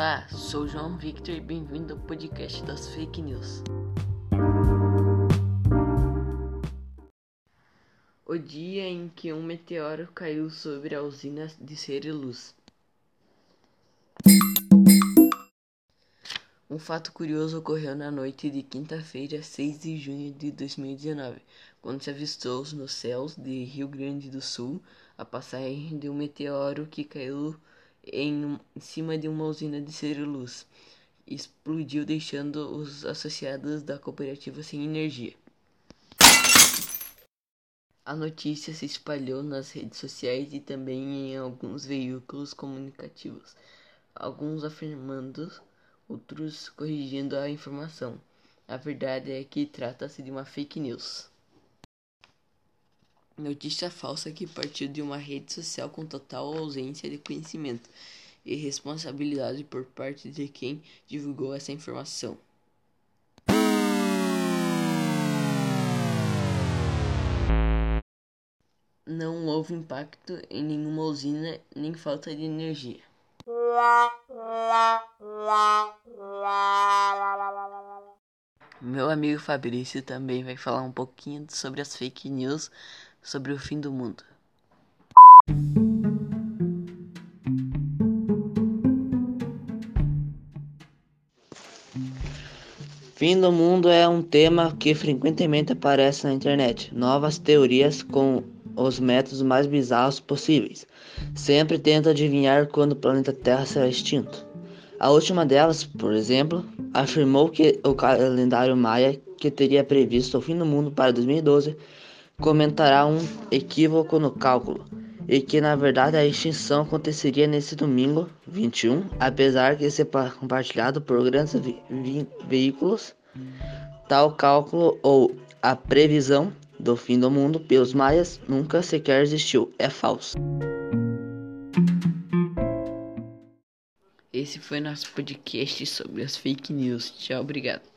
Olá, sou João Victor e bem-vindo ao podcast das fake news. O dia em que um meteoro caiu sobre a usina de Ceriluz. Um fato curioso ocorreu na noite de quinta-feira, 6 de junho de 2019, quando se avistou nos céus de Rio Grande do Sul a passagem de um meteoro que caiu em cima de uma usina de celulose. Explodiu, deixando os associados da cooperativa sem energia. A notícia se espalhou nas redes sociais e também em alguns veículos comunicativos, alguns afirmando outros corrigindo a informação. A verdade é que trata-se de uma fake news. Notícia falsa que partiu de uma rede social com total ausência de conhecimento e responsabilidade por parte de quem divulgou essa informação. Não houve impacto em nenhuma usina nem falta de energia. Meu amigo Fabrício também vai falar um pouquinho sobre as fake news sobre o fim do mundo. Fim do mundo é um tema que frequentemente aparece na internet. Novas teorias com os métodos mais bizarros possíveis. Sempre tenta adivinhar quando o planeta Terra será extinto. A última delas, por exemplo, afirmou que o calendário maia, que teria previsto o fim do mundo para 2012, comentará um equívoco no cálculo e que na verdade a extinção aconteceria nesse domingo 21, apesar de ser compartilhado por grandes ve veículos. Tal cálculo ou a previsão do fim do mundo pelos maias nunca sequer existiu. É falso. Esse foi nosso podcast sobre as fake news. Tchau, obrigado.